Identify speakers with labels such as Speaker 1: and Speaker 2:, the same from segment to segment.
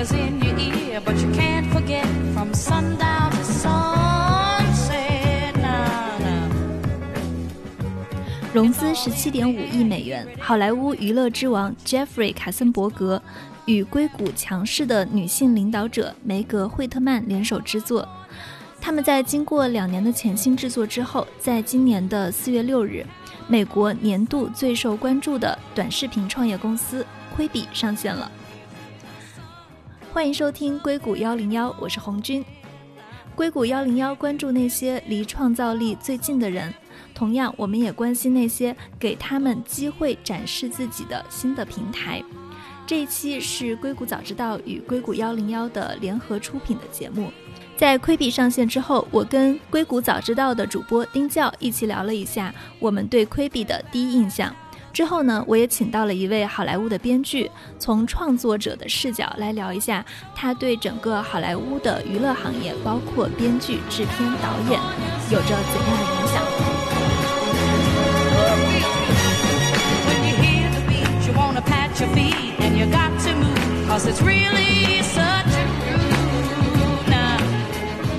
Speaker 1: fingers in your ear, but you can't forget from sundown to sunset. Now, now.
Speaker 2: 融资十七点五亿美元，好莱坞娱乐之王 Jeffrey 卡森伯格与硅谷强势的女性领导者梅格惠特曼联手制作。他们在经过两年的潜心制作之后，在今年的四月六日，美国年度最受关注的短视频创业公司亏比上线了。欢迎收听硅谷幺零幺，我是红军。硅谷幺零幺关注那些离创造力最近的人，同样，我们也关心那些给他们机会展示自己的新的平台。这一期是硅谷早知道与硅谷幺零幺的联合出品的节目。在亏比上线之后，我跟硅谷早知道的主播丁教一起聊了一下我们对亏比的第一印象。之后呢，我也请到了一位好莱坞的编剧，从创作者的视角来聊一下他对整个好莱坞的娱乐行业，包括编剧、制片、导演，有着怎样的影响。
Speaker 1: When you hear the beat, you wanna pat your feet, and you got to move, cause it's really such a groove. Now,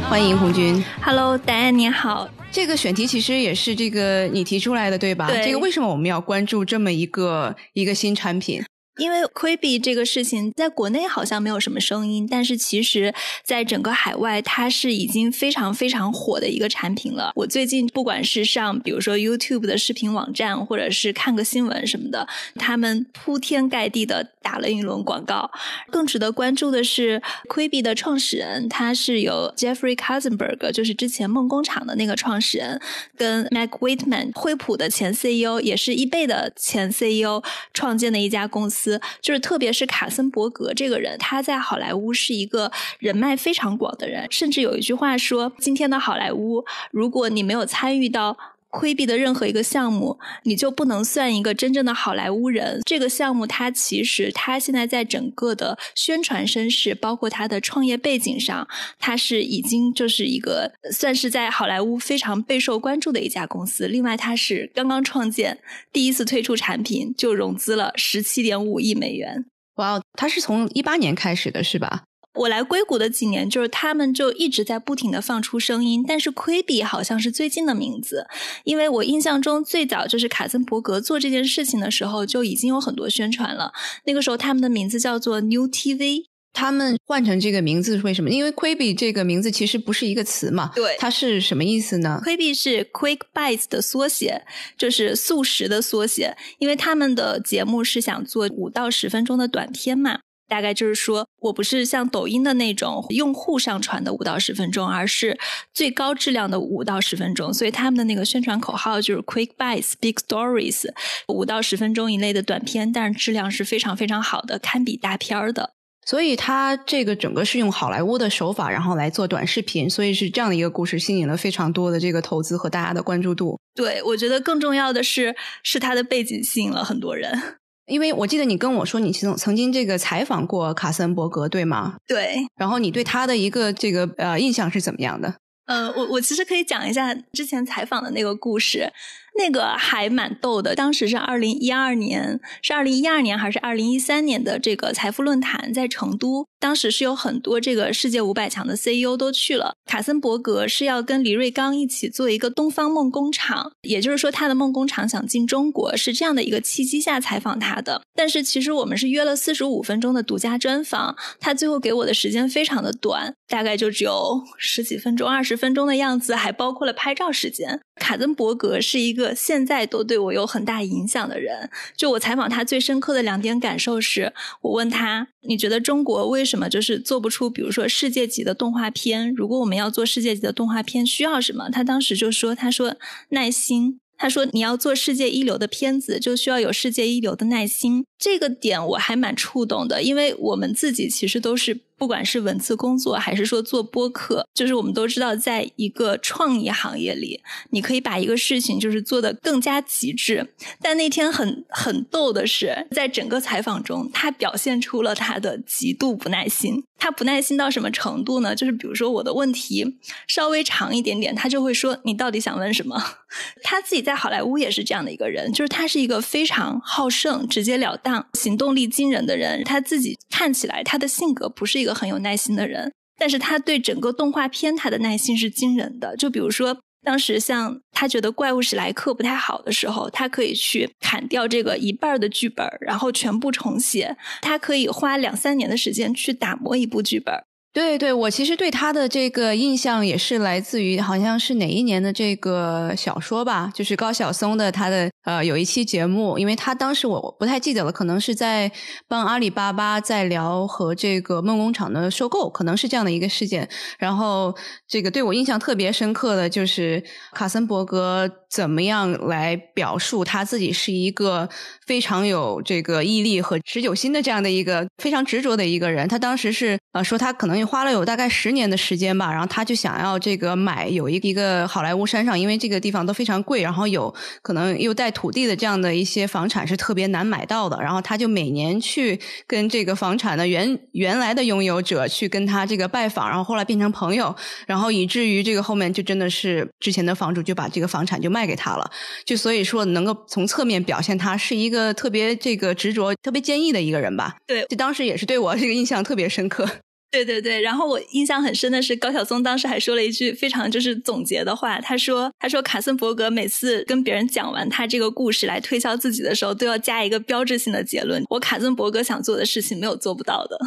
Speaker 3: 欢迎红军。
Speaker 2: Hello，戴安你好。
Speaker 3: 这个选题其实也是这个你提出来的，对吧？
Speaker 2: 对
Speaker 3: 这个为什么我们要关注这么一个一个新产品？
Speaker 2: 因为 Quibi 这个事情在国内好像没有什么声音，但是其实在整个海外，它是已经非常非常火的一个产品了。我最近不管是上比如说 YouTube 的视频网站，或者是看个新闻什么的，他们铺天盖地的打了一轮广告。更值得关注的是 Quibi 的创始人，他是由 Jeffrey Katzenberg，就是之前梦工厂的那个创始人，跟 Mac Whitman 惠普的前 CEO，也是易贝的前 CEO 创建的一家公司。就是特别是卡森伯格这个人，他在好莱坞是一个人脉非常广的人，甚至有一句话说：今天的好莱坞，如果你没有参与到。规避的任何一个项目，你就不能算一个真正的好莱坞人。这个项目它其实它现在在整个的宣传声势，包括它的创业背景上，它是已经就是一个算是在好莱坞非常备受关注的一家公司。另外，它是刚刚创建，第一次推出产品就融资了十七点五亿美元。
Speaker 3: 哇哦，它是从一八年开始的，是吧？
Speaker 2: 我来硅谷的几年，就是他们就一直在不停的放出声音，但是 Quibi 好像是最近的名字，因为我印象中最早就是卡森伯格做这件事情的时候就已经有很多宣传了，那个时候他们的名字叫做 New TV。
Speaker 3: 他们换成这个名字是为什么？因为 Quibi 这个名字其实不是一个词嘛，
Speaker 2: 对
Speaker 3: 它是什么意思呢
Speaker 2: ？Quibi 是 Quick Bites 的缩写，就是速食的缩写，因为他们的节目是想做五到十分钟的短片嘛。大概就是说，我不是像抖音的那种用户上传的五到十分钟，而是最高质量的五到十分钟。所以他们的那个宣传口号就是 “Quick Bites, Big Stories”，五到十分钟以内的短片，但是质量是非常非常好的，堪比大片儿的。
Speaker 3: 所以它这个整个是用好莱坞的手法，然后来做短视频，所以是这样的一个故事，吸引了非常多的这个投资和大家的关注度。
Speaker 2: 对，我觉得更重要的是，是它的背景吸引了很多人。
Speaker 3: 因为我记得你跟我说，你曾曾经这个采访过卡森伯格，对吗？
Speaker 2: 对，
Speaker 3: 然后你对他的一个这个呃印象是怎么样的？
Speaker 2: 呃，我我其实可以讲一下之前采访的那个故事，那个还蛮逗的。当时是二零一二年，是二零一二年还是二零一三年的这个财富论坛在成都，当时是有很多这个世界五百强的 CEO 都去了。卡森伯格是要跟黎瑞刚一起做一个东方梦工厂，也就是说他的梦工厂想进中国，是这样的一个契机下采访他的。但是其实我们是约了四十五分钟的独家专访，他最后给我的时间非常的短，大概就只有十几分钟、二十分钟的样子，还包括了拍照时间。卡森伯格是一个个现在都对我有很大影响的人。就我采访他最深刻的两点感受是，我问他：“你觉得中国为什么就是做不出，比如说世界级的动画片？如果我们要做世界级的动画片，需要什么？”他当时就说：“他说耐心。”他说：“你要做世界一流的片子，就需要有世界一流的耐心。”这个点我还蛮触动的，因为我们自己其实都是，不管是文字工作还是说做播客，就是我们都知道，在一个创意行业里，你可以把一个事情就是做得更加极致。但那天很很逗的是，在整个采访中，他表现出了他的极度不耐心。他不耐心到什么程度呢？就是比如说我的问题稍微长一点点，他就会说：“你到底想问什么？” 他自己在好莱坞也是这样的一个人，就是他是一个非常好胜、直截了当。像、行动力惊人的人，他自己看起来他的性格不是一个很有耐心的人，但是他对整个动画片他的耐心是惊人的。就比如说。当时像他觉得怪物史莱克不太好的时候，他可以去砍掉这个一半的剧本，然后全部重写。他可以花两三年的时间去打磨一部剧本。
Speaker 3: 对对，我其实对他的这个印象也是来自于好像是哪一年的这个小说吧，就是高晓松的他的呃有一期节目，因为他当时我不太记得了，可能是在帮阿里巴巴在聊和这个梦工厂的收购，可能是这样的一个事件。然后这个对我印象特别深刻的就是卡森伯格怎么样来表述他自己是一个非常有这个毅力和持久心的这样的一个非常执着的一个人。他当时是呃说他可能也。花了有大概十年的时间吧，然后他就想要这个买有一一个好莱坞山上，因为这个地方都非常贵，然后有可能又带土地的这样的一些房产是特别难买到的，然后他就每年去跟这个房产的原原来的拥有者去跟他这个拜访，然后后来变成朋友，然后以至于这个后面就真的是之前的房主就把这个房产就卖给他了，就所以说能够从侧面表现他是一个特别这个执着、特别坚毅的一个人吧。
Speaker 2: 对，
Speaker 3: 就当时也是对我这个印象特别深刻。
Speaker 2: 对对对，然后我印象很深的是高晓松当时还说了一句非常就是总结的话，他说：“他说卡森伯格每次跟别人讲完他这个故事来推销自己的时候，都要加一个标志性的结论：我卡森伯格想做的事情没有做不到的。”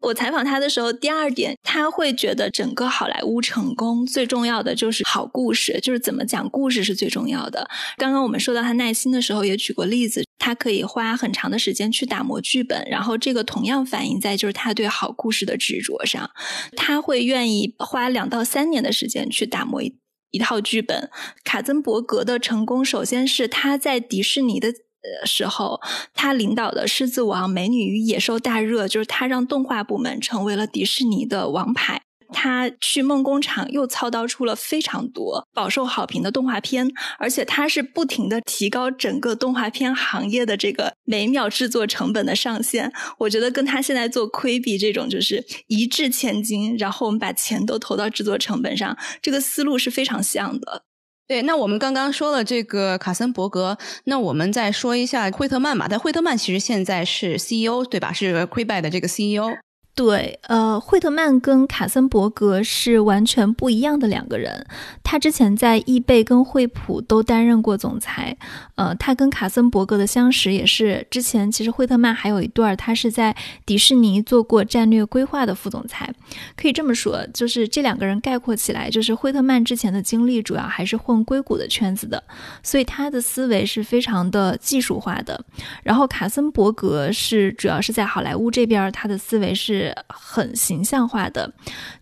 Speaker 2: 我采访他的时候，第二点他会觉得整个好莱坞成功最重要的就是好故事，就是怎么讲故事是最重要的。刚刚我们说到他耐心的时候，也举过例子，他可以花很长的时间去打磨剧本，然后这个同样反映在就是他对好故事的执着上，他会愿意花两到三年的时间去打磨一一套剧本。卡森伯格的成功，首先是他在迪士尼的。呃，时候，他领导的《狮子王》《美女与野兽》大热，就是他让动画部门成为了迪士尼的王牌。他去梦工厂又操刀出了非常多饱受好评的动画片，而且他是不停的提高整个动画片行业的这个每秒制作成本的上限。我觉得跟他现在做亏比这种就是一掷千金，然后我们把钱都投到制作成本上，这个思路是非常像的。
Speaker 3: 对，那我们刚刚说了这个卡森伯格，那我们再说一下惠特曼吧。但惠特曼其实现在是 CEO 对吧？是 q u i b 的这个 CEO。
Speaker 4: 对，呃，惠特曼跟卡森伯格是完全不一样的两个人。他之前在易贝跟惠普都担任过总裁。呃，他跟卡森伯格的相识也是之前，其实惠特曼还有一段，他是在迪士尼做过战略规划的副总裁。可以这么说，就是这两个人概括起来，就是惠特曼之前的经历主要还是混硅谷的圈子的，所以他的思维是非常的技术化的。然后卡森伯格是主要是在好莱坞这边，他的思维是。是很形象化的。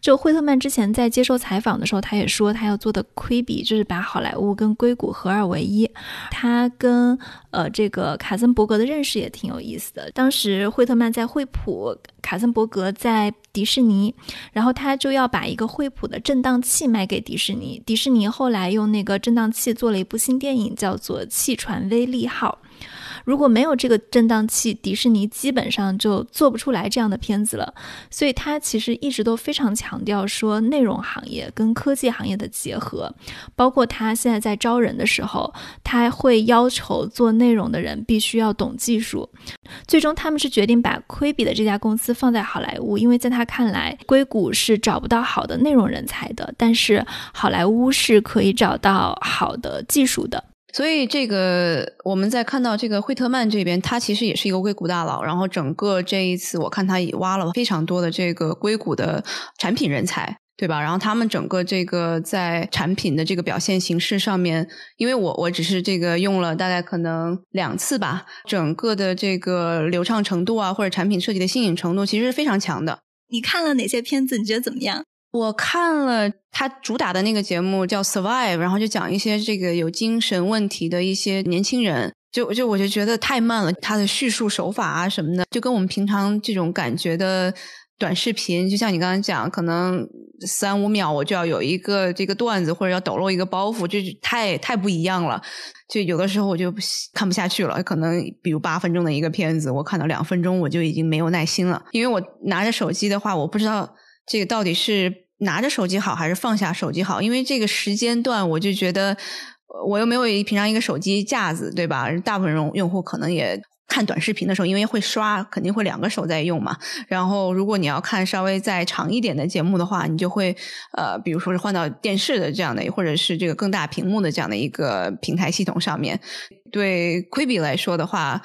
Speaker 4: 就惠特曼之前在接受采访的时候，他也说他要做的亏比就是把好莱坞跟硅谷合二为一。他跟呃这个卡森伯格的认识也挺有意思的。当时惠特曼在惠普，卡森伯格在迪士尼，然后他就要把一个惠普的震荡器卖给迪士尼。迪士尼后来用那个震荡器做了一部新电影，叫做《气船威利号》。如果没有这个震荡器，迪士尼基本上就做不出来这样的片子了。所以他其实一直都非常强调说内容行业跟科技行业的结合，包括他现在在招人的时候，他会要求做内容的人必须要懂技术。最终他们是决定把亏比的这家公司放在好莱坞，因为在他看来，硅谷是找不到好的内容人才的，但是好莱坞是可以找到好的技术的。
Speaker 3: 所以，这个我们在看到这个惠特曼这边，他其实也是一个硅谷大佬。然后，整个这一次，我看他也挖了非常多的这个硅谷的产品人才，对吧？然后，他们整个这个在产品的这个表现形式上面，因为我我只是这个用了大概可能两次吧，整个的这个流畅程度啊，或者产品设计的新颖程度，其实是非常强的。
Speaker 2: 你看了哪些片子？你觉得怎么样？
Speaker 3: 我看了他主打的那个节目叫《Survive》，然后就讲一些这个有精神问题的一些年轻人，就就我就觉得太慢了，他的叙述手法啊什么的，就跟我们平常这种感觉的短视频，就像你刚刚讲，可能三五秒我就要有一个这个段子，或者要抖露一个包袱，就太太不一样了。就有的时候我就看不下去了，可能比如八分钟的一个片子，我看到两分钟我就已经没有耐心了，因为我拿着手机的话，我不知道。这个到底是拿着手机好还是放下手机好？因为这个时间段，我就觉得我又没有平常一个手机架子，对吧？大部分用用户可能也看短视频的时候，因为会刷，肯定会两个手在用嘛。然后，如果你要看稍微再长一点的节目的话，你就会呃，比如说是换到电视的这样的，或者是这个更大屏幕的这样的一个平台系统上面。对 Quibi 来说的话，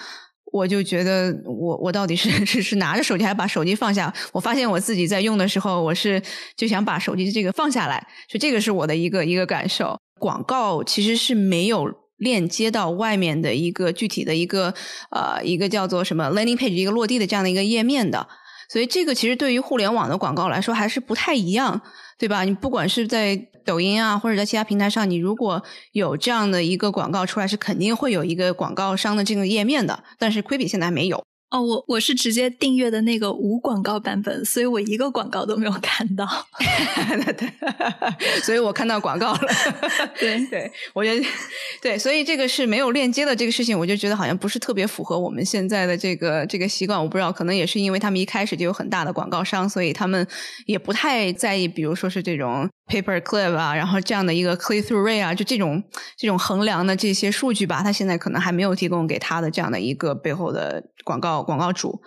Speaker 3: 我就觉得我我到底是 是是拿着手机还是把手机放下？我发现我自己在用的时候，我是就想把手机这个放下来，就这个是我的一个一个感受。广告其实是没有。链接到外面的一个具体的一个呃一个叫做什么 landing page 一个落地的这样的一个页面的，所以这个其实对于互联网的广告来说还是不太一样，对吧？你不管是在抖音啊或者在其他平台上，你如果有这样的一个广告出来，是肯定会有一个广告商的这个页面的，但是 Quibi 现在还没有。
Speaker 2: 哦，我我是直接订阅的那个无广告版本，所以我一个广告都没有看到。
Speaker 3: 对，所以我看到广告了。
Speaker 2: 对
Speaker 3: 对，我觉得对，所以这个是没有链接的这个事情，我就觉得好像不是特别符合我们现在的这个这个习惯。我不知道，可能也是因为他们一开始就有很大的广告商，所以他们也不太在意，比如说是这种 paper clip 啊，然后这样的一个 click through rate 啊，就这种这种衡量的这些数据吧，他现在可能还没有提供给他的这样的一个背后的广告。广告主，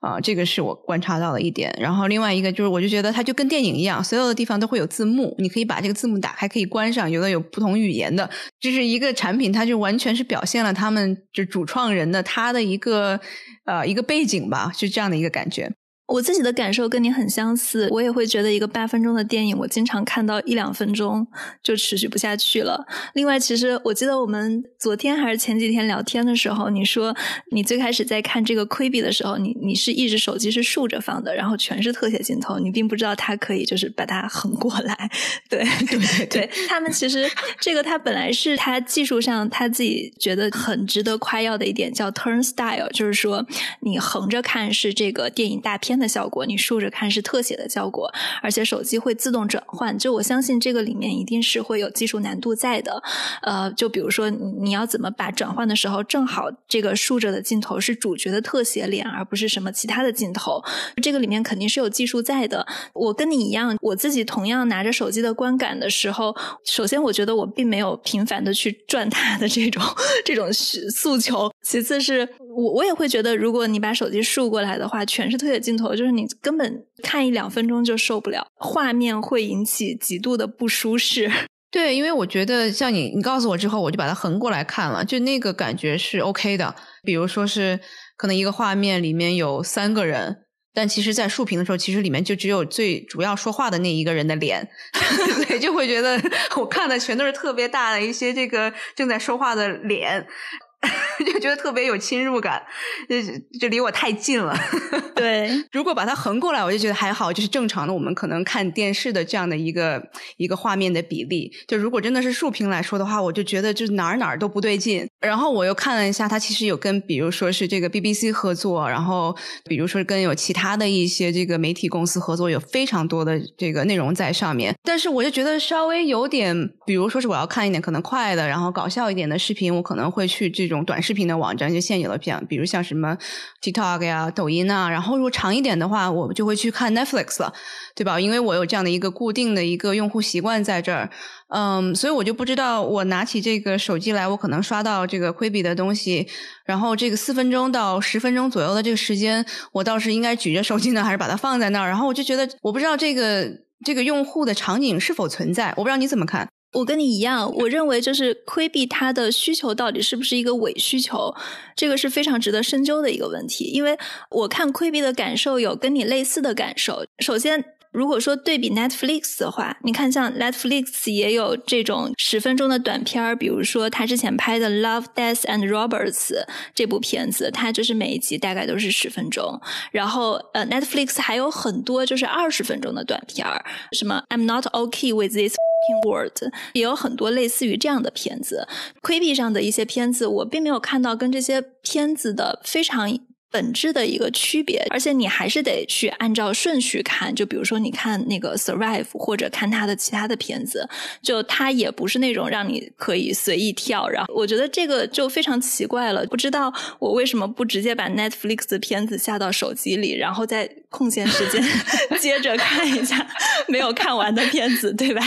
Speaker 3: 啊，这个是我观察到的一点。然后另外一个就是，我就觉得它就跟电影一样，所有的地方都会有字幕，你可以把这个字幕打开，可以关上。有的有不同语言的，就是一个产品，它就完全是表现了他们就主创人的他的一个呃一个背景吧，是这样的一个感觉。
Speaker 2: 我自己的感受跟你很相似，我也会觉得一个八分钟的电影，我经常看到一两分钟就持续不下去了。另外，其实我记得我们昨天还是前几天聊天的时候，你说你最开始在看这个窥比的时候，你你是一直手机是竖着放的，然后全是特写镜头，你并不知道它可以就是把它横过来。对
Speaker 3: 对
Speaker 2: 对，他们其实这个它本来是它技术上他自己觉得很值得夸耀的一点，叫 turn style，就是说你横着看是这个电影大片。的效果，你竖着看是特写的效果，而且手机会自动转换。就我相信这个里面一定是会有技术难度在的。呃，就比如说你要怎么把转换的时候，正好这个竖着的镜头是主角的特写脸，而不是什么其他的镜头。这个里面肯定是有技术在的。我跟你一样，我自己同样拿着手机的观感的时候，首先我觉得我并没有频繁的去转它的这种这种诉求。其次是我我也会觉得，如果你把手机竖过来的话，全是特写镜头。就是你根本看一两分钟就受不了，画面会引起极度的不舒适。
Speaker 3: 对，因为我觉得像你，你告诉我之后，我就把它横过来看了，就那个感觉是 OK 的。比如说是可能一个画面里面有三个人，但其实在竖屏的时候，其实里面就只有最主要说话的那一个人的脸，对，就会觉得 我看的全都是特别大的一些这个正在说话的脸。就觉得特别有侵入感，就就离我太近了。
Speaker 2: 对，
Speaker 3: 如果把它横过来，我就觉得还好，就是正常的我们可能看电视的这样的一个一个画面的比例。就如果真的是竖屏来说的话，我就觉得就哪儿哪儿都不对劲。然后我又看了一下，它其实有跟比如说是这个 BBC 合作，然后比如说跟有其他的一些这个媒体公司合作，有非常多的这个内容在上面。但是我就觉得稍微有点，比如说是我要看一点可能快的，然后搞笑一点的视频，我可能会去这。这种短视视频的网站就现有的片，比如像什么 TikTok 呀、抖音啊，然后如果长一点的话，我就会去看 Netflix 了，对吧？因为我有这样的一个固定的一个用户习惯在这儿，嗯，所以我就不知道我拿起这个手机来，我可能刷到这个 Quibi 的东西，然后这个四分钟到十分钟左右的这个时间，我倒是应该举着手机呢，还是把它放在那儿？然后我就觉得，我不知道这个这个用户的场景是否存在，我不知道你怎么看。
Speaker 2: 我跟你一样，我认为就是窥避它的需求到底是不是一个伪需求，这个是非常值得深究的一个问题。因为我看窥避的感受有跟你类似的感受。首先，如果说对比 Netflix 的话，你看像 Netflix 也有这种十分钟的短片儿，比如说他之前拍的《Love, Death and Roberts》这部片子，它就是每一集大概都是十分钟。然后呃，Netflix 还有很多就是二十分钟的短片儿，什么 I'm Not Okay with This。Word 也有很多类似于这样的片子，Quibi 上的一些片子，我并没有看到跟这些片子的非常本质的一个区别，而且你还是得去按照顺序看，就比如说你看那个 Survive 或者看他的其他的片子，就他也不是那种让你可以随意跳，然后我觉得这个就非常奇怪了，不知道我为什么不直接把 Netflix 的片子下到手机里，然后在空闲时间 接着看一下没有看完的片子，对吧？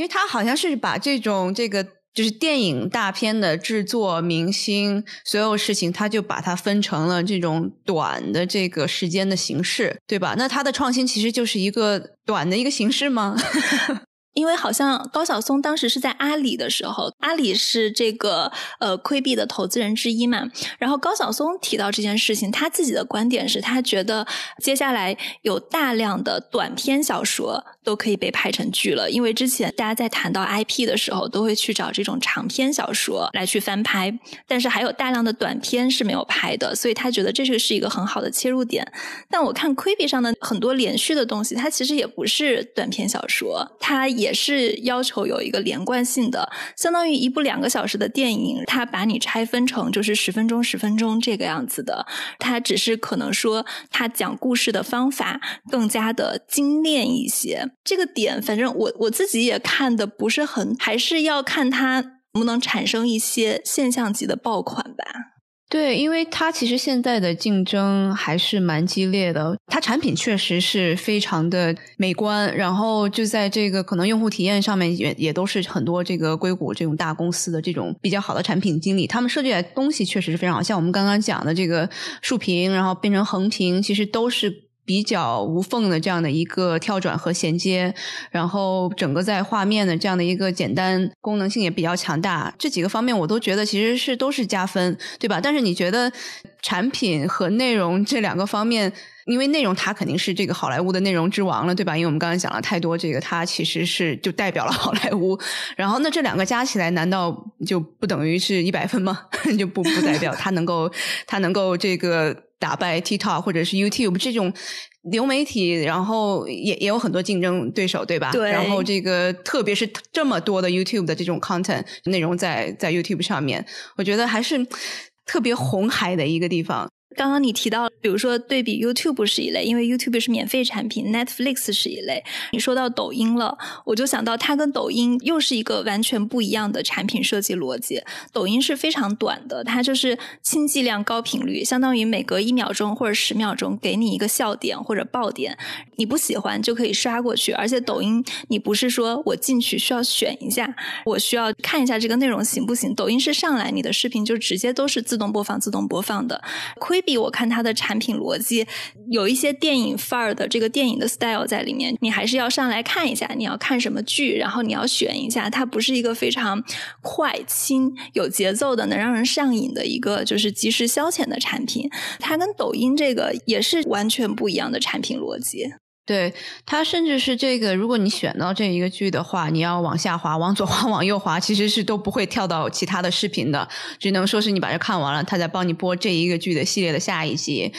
Speaker 3: 因为他好像是把这种这个就是电影大片的制作、明星所有事情，他就把它分成了这种短的这个时间的形式，对吧？那他的创新其实就是一个短的一个形式吗？
Speaker 2: 因为好像高晓松当时是在阿里的时候，阿里是这个呃亏币的投资人之一嘛。然后高晓松提到这件事情，他自己的观点是他觉得接下来有大量的短篇小说都可以被拍成剧了，因为之前大家在谈到 IP 的时候，都会去找这种长篇小说来去翻拍，但是还有大量的短篇是没有拍的，所以他觉得这个是一个很好的切入点。但我看 KBI 上的很多连续的东西，它其实也不是短篇小说，它。也是要求有一个连贯性的，相当于一部两个小时的电影，它把你拆分成就是十分钟、十分钟这个样子的。它只是可能说，它讲故事的方法更加的精炼一些。这个点，反正我我自己也看的不是很，还是要看它能不能产生一些现象级的爆款吧。
Speaker 3: 对，因为它其实现在的竞争还是蛮激烈的，它产品确实是非常的美观，然后就在这个可能用户体验上面也也都是很多这个硅谷这种大公司的这种比较好的产品经理，他们设计的东西确实是非常好，像我们刚刚讲的这个竖屏，然后变成横屏，其实都是。比较无缝的这样的一个跳转和衔接，然后整个在画面的这样的一个简单功能性也比较强大，这几个方面我都觉得其实是都是加分，对吧？但是你觉得产品和内容这两个方面，因为内容它肯定是这个好莱坞的内容之王了，对吧？因为我们刚才讲了太多，这个它其实是就代表了好莱坞。然后那这两个加起来，难道就不等于是一百分吗？就不不代表它能够它能够这个。打败 TikTok 或者是 YouTube 这种流媒体，然后也也有很多竞争对手，对吧？
Speaker 2: 对。
Speaker 3: 然后这个特别是这么多的 YouTube 的这种 content 内容在在 YouTube 上面，我觉得还是特别红海的一个地方。
Speaker 2: 刚刚你提到，比如说对比 YouTube 是一类，因为 YouTube 是免费产品，Netflix 是一类。你说到抖音了，我就想到它跟抖音又是一个完全不一样的产品设计逻辑。抖音是非常短的，它就是轻剂量高频率，相当于每隔一秒钟或者十秒钟给你一个笑点或者爆点，你不喜欢就可以刷过去。而且抖音你不是说我进去需要选一下，我需要看一下这个内容行不行？抖音是上来你的视频就直接都是自动播放、自动播放的。亏。比我看它的产品逻辑有一些电影范儿的这个电影的 style 在里面，你还是要上来看一下，你要看什么剧，然后你要选一下，它不是一个非常快、轻、有节奏的，能让人上瘾的一个就是即时消遣的产品。它跟抖音这个也是完全不一样的产品逻辑。
Speaker 3: 对它，甚至是这个，如果你选到这一个剧的话，你要往下滑，往左滑，往右滑，其实是都不会跳到其他的视频的，只能说是你把这看完了，它再帮你播这一个剧的系列的下一集。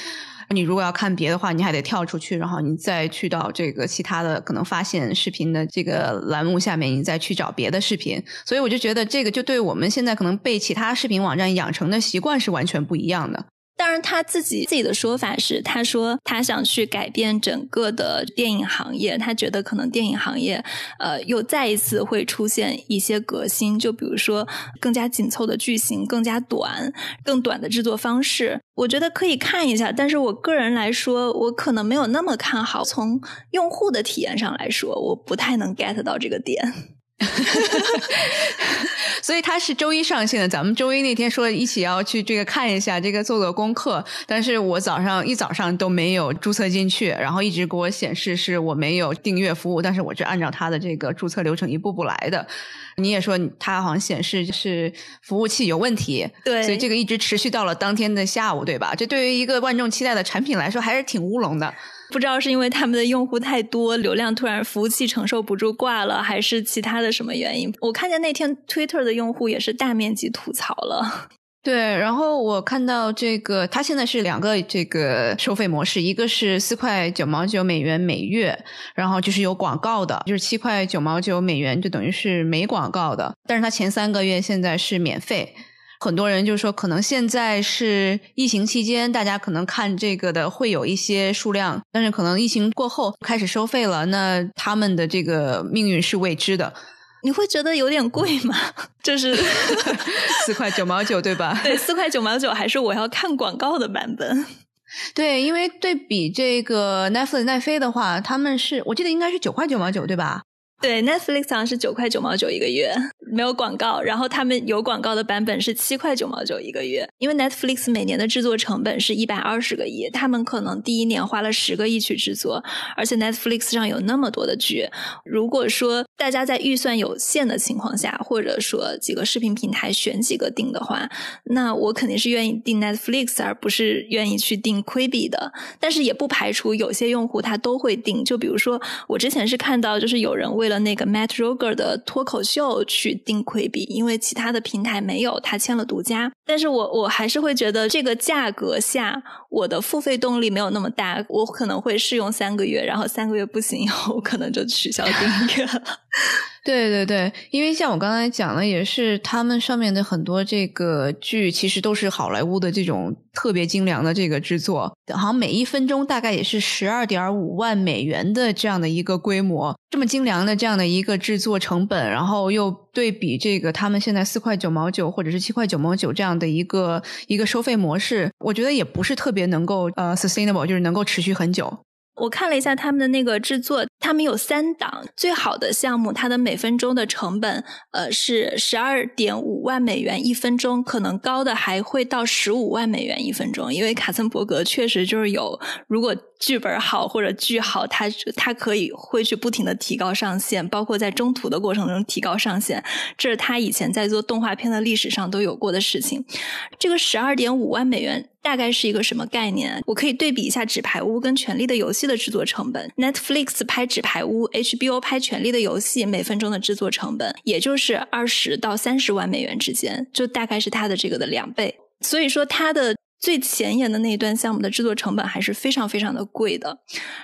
Speaker 3: 你如果要看别的话，你还得跳出去，然后你再去到这个其他的可能发现视频的这个栏目下面，你再去找别的视频。所以我就觉得这个就对我们现在可能被其他视频网站养成的习惯是完全不一样的。
Speaker 2: 当然，他自己自己的说法是，他说他想去改变整个的电影行业，他觉得可能电影行业呃又再一次会出现一些革新，就比如说更加紧凑的剧情、更加短、更短的制作方式。我觉得可以看一下，但是我个人来说，我可能没有那么看好。从用户的体验上来说，我不太能 get 到这个点。
Speaker 3: 所以它是周一上线的。咱们周一那天说一起要去这个看一下，这个做做功课。但是我早上一早上都没有注册进去，然后一直给我显示是我没有订阅服务。但是我是按照它的这个注册流程一步步来的。你也说它好像显示是服务器有问题，
Speaker 2: 对，
Speaker 3: 所以这个一直持续到了当天的下午，对吧？这对于一个万众期待的产品来说，还是挺乌龙的。
Speaker 2: 不知道是因为他们的用户太多，流量突然服务器承受不住挂了，还是其他的什么原因？我看见那天 Twitter 的用户也是大面积吐槽了。
Speaker 3: 对，然后我看到这个，它现在是两个这个收费模式，一个是四块九毛九美元每月，然后就是有广告的，就是七块九毛九美元，就等于是没广告的。但是它前三个月现在是免费。很多人就说，可能现在是疫情期间，大家可能看这个的会有一些数量，但是可能疫情过后开始收费了，那他们的这个命运是未知的。
Speaker 2: 你会觉得有点贵吗？就是
Speaker 3: 四块九毛九，对吧？
Speaker 2: 对，四块九毛九还是我要看广告的版本。
Speaker 3: 对，因为对比这个 Netflix 奈飞的话，他们是我记得应该是九块九毛九，对吧？
Speaker 2: 对，Netflix 好像是九块九毛九一个月。没有广告，然后他们有广告的版本是七块九毛九一个月。因为 Netflix 每年的制作成本是一百二十个亿，他们可能第一年花了十个亿去制作，而且 Netflix 上有那么多的剧，如果说大家在预算有限的情况下，或者说几个视频平台选几个订的话，那我肯定是愿意订 Netflix，而不是愿意去订 Quibi 的。但是也不排除有些用户他都会订，就比如说我之前是看到，就是有人为的那个 Matt Roger 的脱口秀去订魁比因为其他的平台没有，他签了独家。但是我我还是会觉得这个价格下，我的付费动力没有那么大，我可能会试用三个月，然后三个月不行以后，我可能就取消订阅了。
Speaker 3: 对对对，因为像我刚才讲的，也是他们上面的很多这个剧，其实都是好莱坞的这种特别精良的这个制作，好像每一分钟大概也是十二点五万美元的这样的一个规模，这么精良的这样的一个制作成本，然后又对比这个他们现在四块九毛九或者是七块九毛九这样的一个一个收费模式，我觉得也不是特别能够呃 sustainable，就是能够持续很久。
Speaker 2: 我看了一下他们的那个制作，他们有三档，最好的项目，它的每分钟的成本，呃，是十二点五万美元一分钟，可能高的还会到十五万美元一分钟，因为卡森伯格确实就是有，如果剧本好或者剧好，他他可以会去不停的提高上限，包括在中途的过程中提高上限，这是他以前在做动画片的历史上都有过的事情。这个十二点五万美元。大概是一个什么概念？我可以对比一下《纸牌屋》跟《权力的游戏》的制作成本。Netflix 拍《纸牌屋》，HBO 拍《权力的游戏》，每分钟的制作成本也就是二十到三十万美元之间，就大概是它的这个的两倍。所以说它的。最前沿的那一段项目的制作成本还是非常非常的贵的。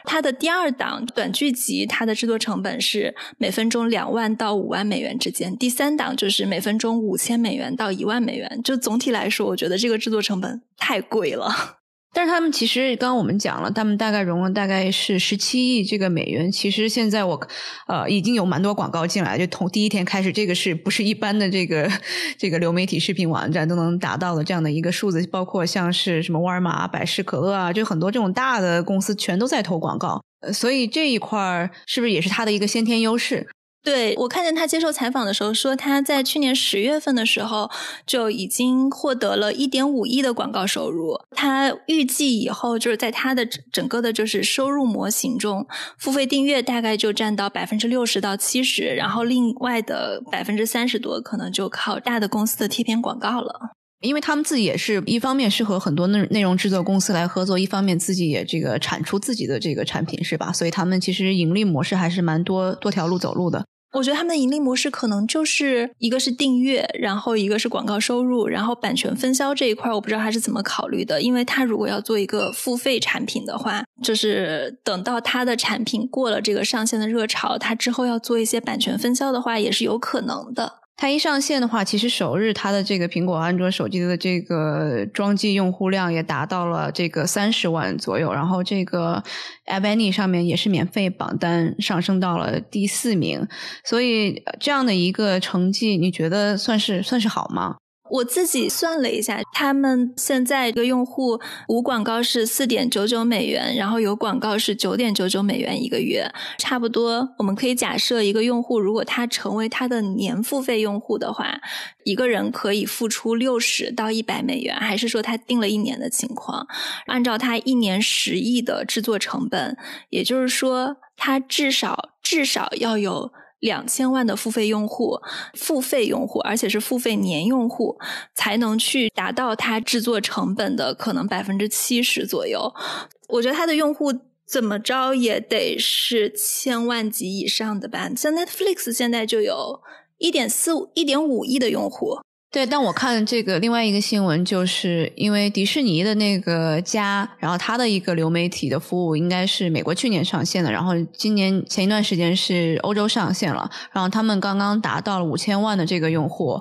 Speaker 2: 它的第二档短剧集，它的制作成本是每分钟两万到五万美元之间。第三档就是每分钟五千美元到一万美元。就总体来说，我觉得这个制作成本太贵了。
Speaker 3: 但是他们其实刚刚我们讲了，他们大概融了大概是十七亿这个美元。其实现在我呃已经有蛮多广告进来，就从第一天开始，这个是不是一般的这个 这个流媒体视频网站都能达到的这样的一个数字？包括像是什么沃尔玛、百事可乐啊，就很多这种大的公司全都在投广告。所以这一块儿是不是也是它的一个先天优势？
Speaker 2: 对我看见他接受采访的时候说，他在去年十月份的时候就已经获得了一点五亿的广告收入。他预计以后就是在他的整个的就是收入模型中，付费订阅大概就占到百分之六十到七十，然后另外的百分之三十多可能就靠大的公司的贴片广告了。
Speaker 3: 因为他们自己也是一方面是和很多内内容制作公司来合作，一方面自己也这个产出自己的这个产品，是吧？所以他们其实盈利模式还是蛮多多条路走路的。
Speaker 2: 我觉得他们的盈利模式可能就是一个是订阅，然后一个是广告收入，然后版权分销这一块，我不知道他是怎么考虑的。因为他如果要做一个付费产品的话，就是等到他的产品过了这个上线的热潮，他之后要做一些版权分销的话，也是有可能的。
Speaker 3: 它一上线的话，其实首日它的这个苹果、安卓手机的这个装机用户量也达到了这个三十万左右，然后这个 App Annie 上面也是免费榜单上升到了第四名，所以这样的一个成绩，你觉得算是算是好吗？
Speaker 2: 我自己算了一下，他们现在一个用户无广告是四点九九美元，然后有广告是九点九九美元一个月，差不多。我们可以假设一个用户如果他成为他的年付费用户的话，一个人可以付出六十到一百美元，还是说他订了一年的情况？按照他一年十亿的制作成本，也就是说他至少至少要有。两千万的付费用户，付费用户，而且是付费年用户，才能去达到它制作成本的可能百分之七十左右。我觉得它的用户怎么着也得是千万级以上的吧。像 Netflix 现在就有一点四五、一点五亿的用户。
Speaker 3: 对，但我看这个另外一个新闻，就是因为迪士尼的那个家，然后它的一个流媒体的服务应该是美国去年上线的，然后今年前一段时间是欧洲上线了，然后他们刚刚达到了五千万的这个用户，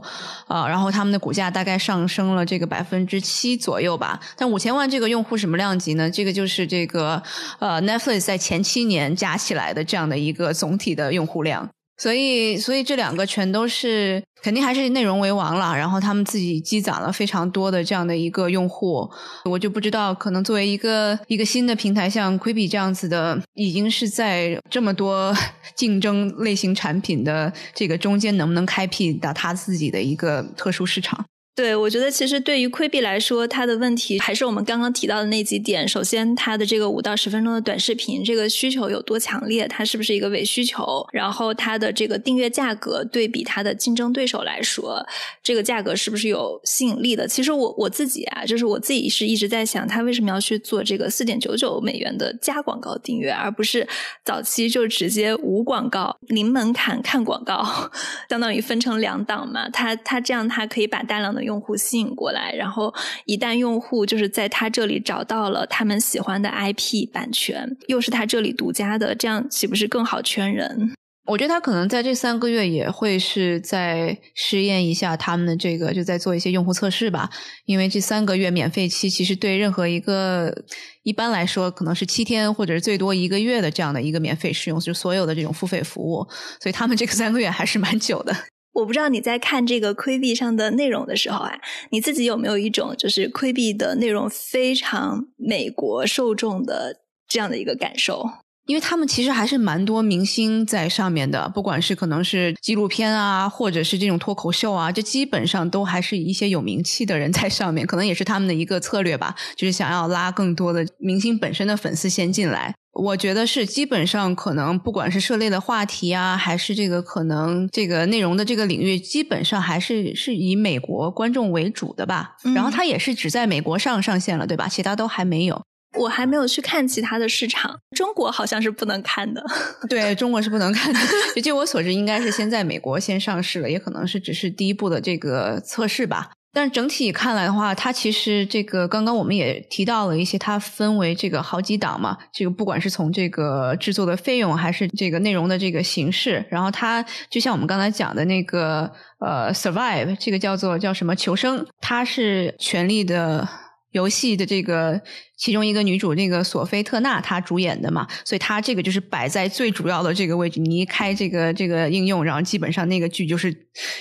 Speaker 3: 啊，然后他们的股价大概上升了这个百分之七左右吧。但五千万这个用户什么量级呢？这个就是这个呃 Netflix 在前七年加起来的这样的一个总体的用户量。所以，所以这两个全都是肯定还是内容为王了。然后他们自己积攒了非常多的这样的一个用户，我就不知道，可能作为一个一个新的平台，像 Quibi 这样子的，已经是在这么多 竞争类型产品的这个中间，能不能开辟到他自己的一个特殊市场？
Speaker 2: 对，我觉得其实对于亏币来说，它的问题还是我们刚刚提到的那几点。首先，它的这个五到十分钟的短视频，这个需求有多强烈？它是不是一个伪需求？然后，它的这个订阅价格对比它的竞争对手来说，这个价格是不是有吸引力的？其实我我自己啊，就是我自己是一直在想，他为什么要去做这个四点九九美元的加广告订阅，而不是早期就直接无广告、零门槛看广告，相当于分成两档嘛？他他这样，他可以把大量的用户吸引过来，然后一旦用户就是在他这里找到了他们喜欢的 IP 版权，又是他这里独家的，这样岂不是更好圈人？
Speaker 3: 我觉得他可能在这三个月也会是在试验一下他们的这个，就在做一些用户测试吧。因为这三个月免费期，其实对任何一个一般来说可能是七天或者是最多一个月的这样的一个免费试用，就所有的这种付费服务，所以他们这个三个月还是蛮久的。
Speaker 2: 我不知道你在看这个窥壁上的内容的时候啊，你自己有没有一种就是窥壁的内容非常美国受众的这样的一个感受？
Speaker 3: 因为他们其实还是蛮多明星在上面的，不管是可能是纪录片啊，或者是这种脱口秀啊，这基本上都还是一些有名气的人在上面，可能也是他们的一个策略吧，就是想要拉更多的明星本身的粉丝先进来。我觉得是基本上可能不管是涉猎的话题啊，还是这个可能这个内容的这个领域，基本上还是是以美国观众为主的吧。然后它也是只在美国上上线了，对吧？其他都还没有。
Speaker 2: 我还没有去看其他的市场，中国好像是不能看的。
Speaker 3: 对中国是不能看的。据我所知，应该是先在美国先上市了，也可能是只是第一步的这个测试吧。但整体看来的话，它其实这个刚刚我们也提到了一些，它分为这个好几档嘛。这个不管是从这个制作的费用，还是这个内容的这个形式，然后它就像我们刚才讲的那个呃，survive 这个叫做叫什么求生，它是权力的。游戏的这个其中一个女主，那个索菲特纳，她主演的嘛，所以她这个就是摆在最主要的这个位置。你一开这个这个应用，然后基本上那个剧就是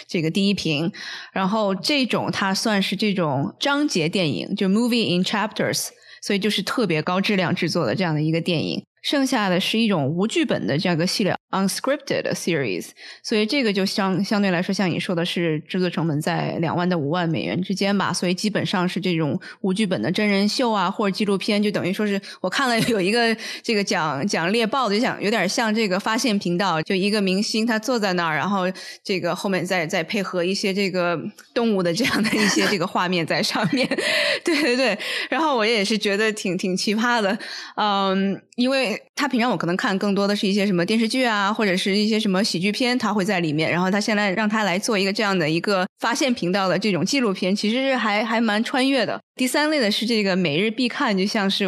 Speaker 3: 这个第一屏。然后这种它算是这种章节电影，就 movie in chapters，所以就是特别高质量制作的这样的一个电影。剩下的是一种无剧本的这样一个系列，unscripted series，所以这个就相相对来说，像你说的是制作成本在两万到五万美元之间吧，所以基本上是这种无剧本的真人秀啊，或者纪录片，就等于说是我看了有一个这个讲讲猎豹的，就想有点像这个发现频道，就一个明星他坐在那儿，然后这个后面再再配合一些这个动物的这样的一些这个画面在上面，对 对对，然后我也是觉得挺挺奇葩的，嗯，因为。他平常我可能看更多的是一些什么电视剧啊，或者是一些什么喜剧片，他会在里面。然后他现在让他来做一个这样的一个发现频道的这种纪录片，其实是还还蛮穿越的。第三类的是这个每日必看，就像是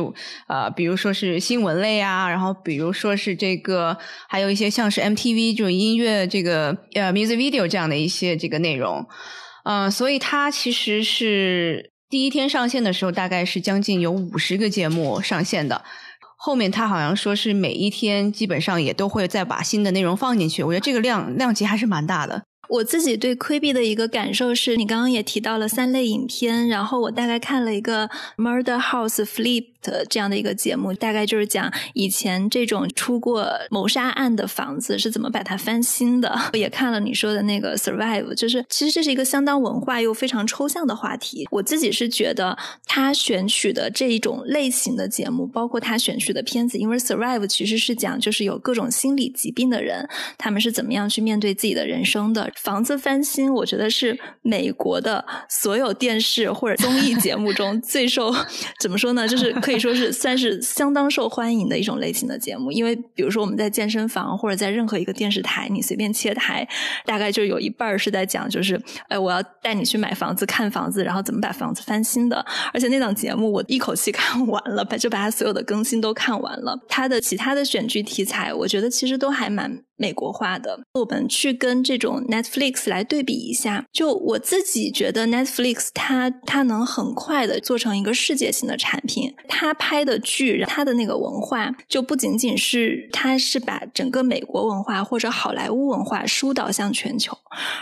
Speaker 3: 呃，比如说是新闻类啊，然后比如说是这个，还有一些像是 MTV 这种音乐这个呃 music video 这样的一些这个内容。嗯，所以它其实是第一天上线的时候，大概是将近有五十个节目上线的。后面他好像说是每一天基本上也都会再把新的内容放进去，我觉得这个量量级还是蛮大的。
Speaker 2: 我自己对亏币的一个感受是，你刚刚也提到了三类影片，然后我大概看了一个 Murder House Flip。这样的一个节目，大概就是讲以前这种出过谋杀案的房子是怎么把它翻新的。我 也看了你说的那个 Survive，就是其实这是一个相当文化又非常抽象的话题。我自己是觉得他选取的这一种类型的节目，包括他选取的片子，因为 Survive 其实是讲就是有各种心理疾病的人，他们是怎么样去面对自己的人生的。房子翻新，我觉得是美国的所有电视或者综艺节目中 最受怎么说呢，就是可以。说是算是相当受欢迎的一种类型的节目，因为比如说我们在健身房或者在任何一个电视台，你随便切台，大概就有一半是在讲，就是哎，我要带你去买房子、看房子，然后怎么把房子翻新的。而且那档节目我一口气 看完了，把就把它所有的更新都看完了。它的其他的选剧题材，我觉得其实都还蛮美国化的。我们去跟这种 Netflix 来对比一下，就我自己觉得 Netflix 它它能很快的做成一个世界性的产品。它拍的剧，它的那个文化，就不仅仅是它是把整个美国文化或者好莱坞文化疏导向全球，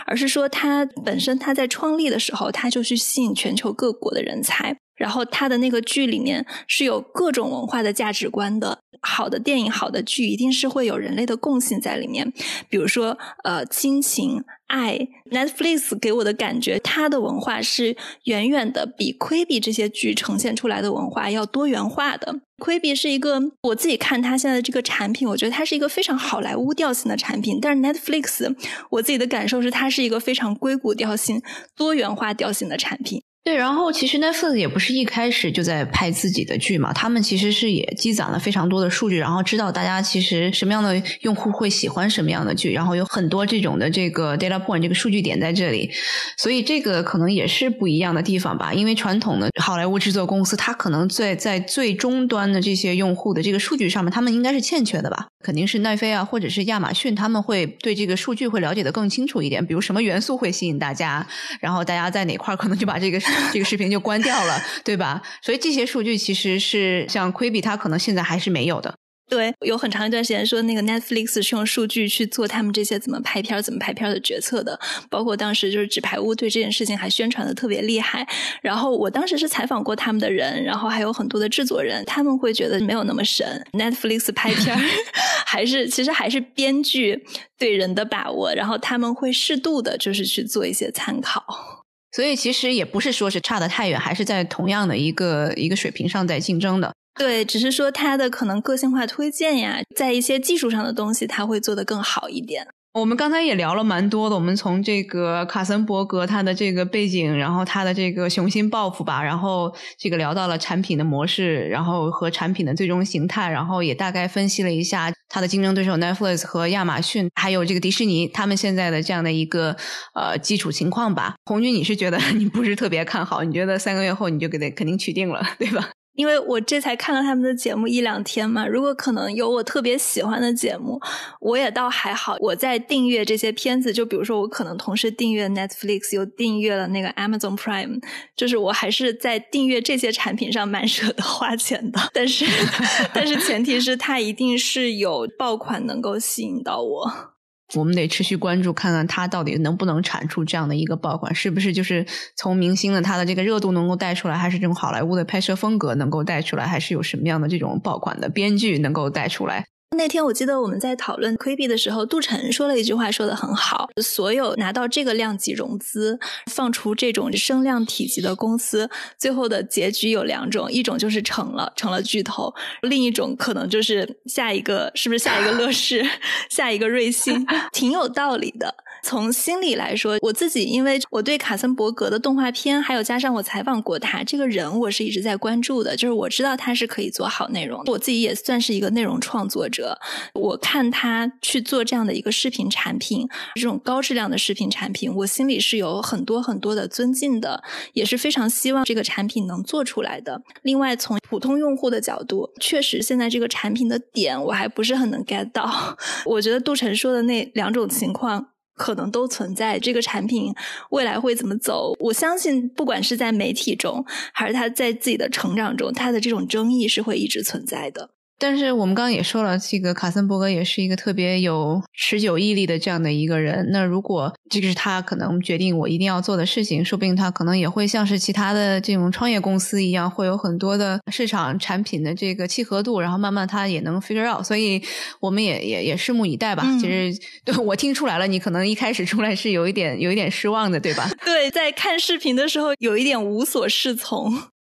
Speaker 2: 而是说它本身它在创立的时候，它就去吸引全球各国的人才。然后他的那个剧里面是有各种文化的价值观的。好的电影、好的剧一定是会有人类的共性在里面。比如说，呃，亲情、爱。Netflix 给我的感觉，它的文化是远远的比 Quibi 这些剧呈现出来的文化要多元化的。Quibi 是一个我自己看它现在这个产品，我觉得它是一个非常好莱坞调性的产品。但是 Netflix，我自己的感受是它是一个非常硅谷调性、多元化调性的产品。
Speaker 3: 对，然后其实 Netflix 也不是一开始就在拍自己的剧嘛，他们其实是也积攒了非常多的数据，然后知道大家其实什么样的用户会喜欢什么样的剧，然后有很多这种的这个 data point 这个数据点在这里，所以这个可能也是不一样的地方吧。因为传统的好莱坞制作公司，它可能在在最终端的这些用户的这个数据上面，他们应该是欠缺的吧？肯定是奈飞啊，或者是亚马逊，他们会对这个数据会了解的更清楚一点，比如什么元素会吸引大家，然后大家在哪块可能就把这个。这个视频就关掉了，对吧？所以这些数据其实是像 Quibi，它可能现在还是没有的。
Speaker 2: 对，有很长一段时间说那个 Netflix 是用数据去做他们这些怎么拍片、怎么拍片的决策的，包括当时就是纸牌屋对这件事情还宣传的特别厉害。然后我当时是采访过他们的人，然后还有很多的制作人，他们会觉得没有那么神。Netflix 拍片 还是其实还是编剧对人的把握，然后他们会适度的就是去做一些参考。
Speaker 3: 所以其实也不是说是差得太远，还是在同样的一个一个水平上在竞争的。
Speaker 2: 对，只是说它的可能个性化推荐呀，在一些技术上的东西，它会做得更好一点。
Speaker 3: 我们刚才也聊了蛮多的，我们从这个卡森伯格他的这个背景，然后他的这个雄心抱负吧，然后这个聊到了产品的模式，然后和产品的最终形态，然后也大概分析了一下他的竞争对手 Netflix 和亚马逊，还有这个迪士尼他们现在的这样的一个呃基础情况吧。红军，你是觉得 你不是特别看好？你觉得三个月后你就给他肯定取定了，对吧？
Speaker 2: 因为我这才看了他们的节目一两天嘛，如果可能有我特别喜欢的节目，我也倒还好。我在订阅这些片子，就比如说我可能同时订阅 Netflix，又订阅了那个 Amazon Prime，就是我还是在订阅这些产品上蛮舍得花钱的。但是，但是前提是它一定是有爆款能够吸引到我。
Speaker 3: 我们得持续关注，看看它到底能不能产出这样的一个爆款，是不是就是从明星的他的这个热度能够带出来，还是这种好莱坞的拍摄风格能够带出来，还是有什么样的这种爆款的编剧能够带出来？
Speaker 2: 那天我记得我们在讨论 CUBE 的时候，杜晨说了一句话，说的很好：所有拿到这个量级融资、放出这种声量体积的公司，最后的结局有两种，一种就是成了，成了巨头；另一种可能就是下一个，是不是下一个乐视、下一个瑞幸，挺有道理的。从心理来说，我自己因为我对卡森伯格的动画片，还有加上我采访过他这个人，我是一直在关注的。就是我知道他是可以做好内容，我自己也算是一个内容创作者。我看他去做这样的一个视频产品，这种高质量的视频产品，我心里是有很多很多的尊敬的，也是非常希望这个产品能做出来的。另外，从普通用户的角度，确实现在这个产品的点我还不是很能 get 到。我觉得杜晨说的那两种情况。可能都存在这个产品未来会怎么走？我相信，不管是在媒体中，还是他在自己的成长中，他的这种争议是会一直存在的。
Speaker 3: 但是我们刚刚也说了，这个卡森伯格也是一个特别有持久毅力的这样的一个人。那如果这个是他可能决定我一定要做的事情，说不定他可能也会像是其他的这种创业公司一样，会有很多的市场产品的这个契合度，然后慢慢他也能 figure out。所以我们也也也拭目以待吧。其实对我听出来了，你可能一开始出来是有一点有一点失望的，对吧？
Speaker 2: 对，在看视频的时候有一点无所适从。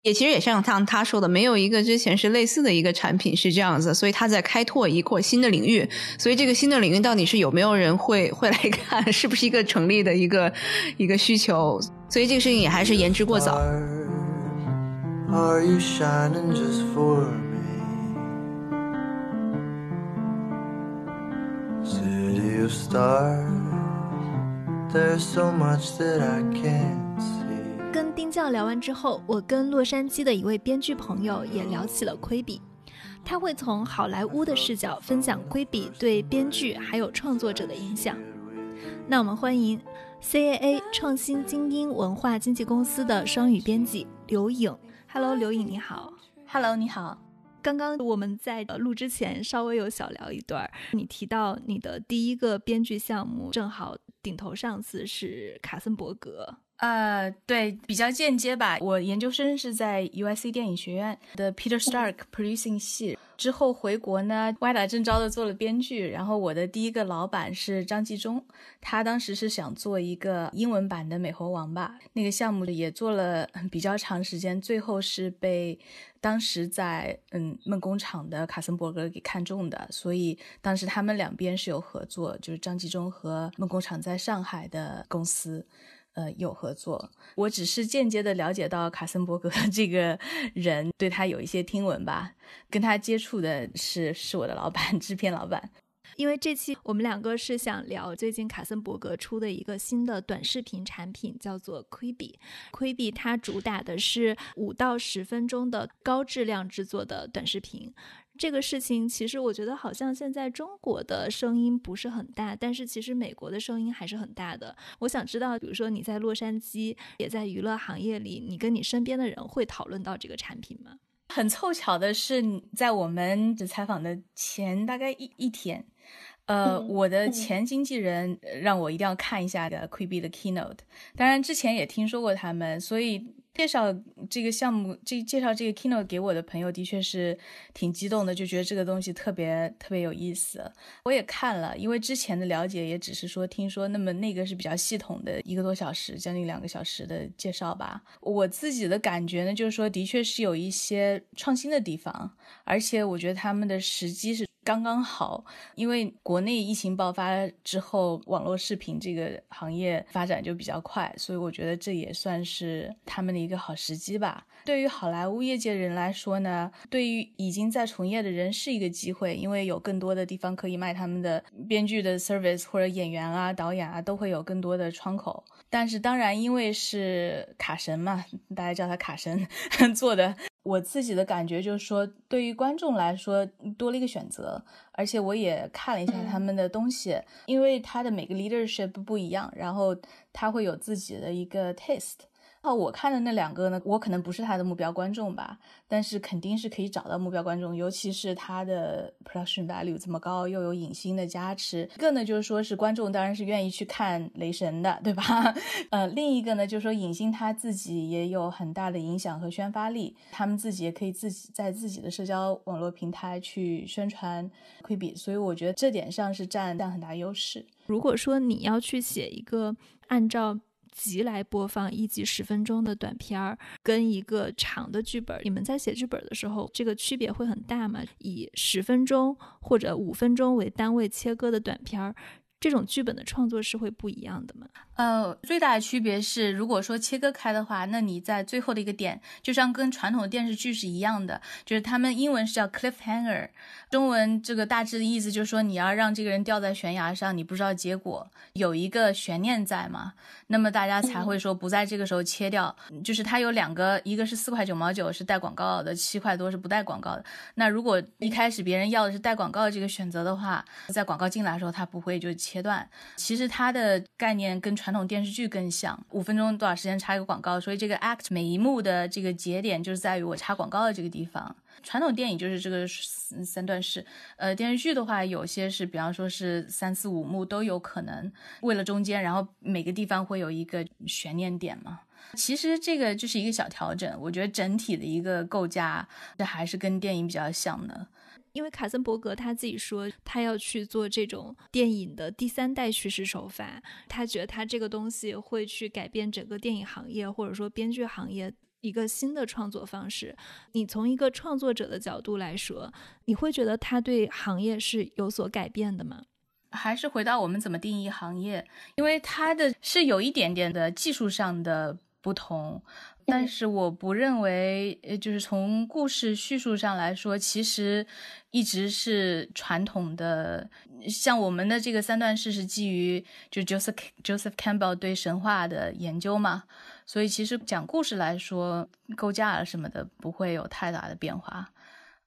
Speaker 3: 也其实也像像他说的，没有一个之前是类似的一个产品是这样子，所以他在开拓一扩新的领域。所以这个新的领域到底是有没有人会会来看，是不是一个成立的一个一个需求？所以这个事情也还是言之过早。
Speaker 4: 跟丁教聊完之后，我跟洛杉矶的一位编剧朋友也聊起了 Quibi。
Speaker 2: 他会从好莱坞的视角分享《规比》对编剧还有创作者的影响。那我们欢迎 CAA 创新精英文化经纪公司的双语编辑刘颖。Hello，刘颖你好。
Speaker 5: Hello，你好。
Speaker 2: 刚刚我们在录之前稍微有小聊一段，你提到你的第一个编剧项目，正好顶头上司是卡森伯格。
Speaker 5: 呃，对，比较间接吧。我研究生是在 UIC 电影学院的 Peter Stark Producing 系，之后回国呢，歪打正着的做了编剧。然后我的第一个老板是张纪中，他当时是想做一个英文版的美猴王吧，那个项目也做了比较长时间，最后是被当时在嗯梦工厂的卡森伯格给看中的，所以当时他们两边是有合作，就是张纪中和梦工厂在上海的公司。呃，有合作，我只是间接的了解到卡森伯格 这个人，对他有一些听闻吧。跟他接触的是是我的老板，制片老板。
Speaker 2: 因为这期我们两个是想聊最近卡森伯格出的一个新的短视频产品，叫做 Quibi。Quibi 它主打的是五到十分钟的高质量制作的短视频。这个事情其实我觉得好像现在中国的声音不是很大，但是其实美国的声音还是很大的。我想知道，比如说你在洛杉矶，也在娱乐行业里，你跟你身边的人会讨论到这个产品吗？
Speaker 5: 很凑巧的是，在我们采访的前大概一一天，呃，
Speaker 2: 嗯
Speaker 5: 我的前经纪人让我一定要看一下的 Quibi 的 keynote。当然之前也听说过他们，所以介绍这个项目，这介绍这个 keynote 给我的朋友的确是挺激动的，就觉得这个东西特别特别有意思。我也看了，因为之前的了解也只是说听说，那么那个是比较系统的一个多小时，将近两个小时的介绍吧。我自己的感觉呢，就是说的确是有一些创新的地方，而且我觉得他们的时机是。刚刚好，因为国内疫情爆发之后，网络视频这个行业发展就比较快，所以我觉得这也算是他们的一个好时机吧。对于好莱坞业界人来说呢，对于已经在从业的人是一个机会，因为有更多的地方可以卖他们的编剧的 service 或者演员啊、导演啊，都会有更多的窗口。但是当然，因为是卡神嘛，大家叫他卡神 做的。我自己的感觉就是说，对于观众来说多了一个选择，而且我也看了一下他们的东西，因为他的每个 leadership 不一样，然后他会有自己的一个 taste。我看的那两个呢，我可能不是他的目标观众吧，但是肯定是可以找到目标观众，尤其是他的 production value 这么高，又有影星的加持。一个呢就是说是观众当然是愿意去看雷神的，对吧？呃，另一个呢就是说影星他自己也有很大的影响和宣发力，他们自己也可以自己在自己的社交网络平台去宣传 q u b 所以我觉得这点上是占占很大优势。
Speaker 2: 如果说你要去写一个按照集来播放一集十分钟的短片儿，跟一个长的剧本，你们在写剧本的时候，这个区别会很大吗？以十分钟或者五分钟为单位切割的短片儿，这种剧本的创作是会不一样的吗？
Speaker 5: 呃，最大的区别是，如果说切割开的话，那你在最后的一个点，就像跟传统的电视剧是一样的，就是他们英文是叫 cliffhanger，中文这个大致的意思就是说你要让这个人掉在悬崖上，你不知道结果，有一个悬念在嘛，那么大家才会说不在这个时候切掉。就是它有两个，一个是四块九毛九是带广告的，七块多是不带广告的。那如果一开始别人要的是带广告的这个选择的话，在广告进来的时候，他不会就切断。其实它的概念跟传统电视剧更像，五分钟多少时间插一个广告，所以这个 act 每一幕的这个节点就是在于我插广告的这个地方。传统电影就是这个三段式，呃，电视剧的话有些是，比方说是三四五幕都有可能，为了中间，然后每个地方会有一个悬念点嘛。其实这个就是一个小调整，我觉得整体的一个构架，这还是跟电影比较像的。
Speaker 2: 因为卡森伯格他自己说，他要去做这种电影的第三代叙事手法，他觉得他这个东西会去改变整个电影行业或者说编剧行业一个新的创作方式。你从一个创作者的角度来说，你会觉得他对行业是有所改变的吗？
Speaker 5: 还是回到我们怎么定义行业，因为它的是有一点点的技术上的不同。但是我不认为，呃，就是从故事叙述上来说，其实一直是传统的。像我们的这个三段式是基于就 Joseph Joseph Campbell 对神话的研究嘛，所以其实讲故事来说，构架啊什么的不会有太大的变化。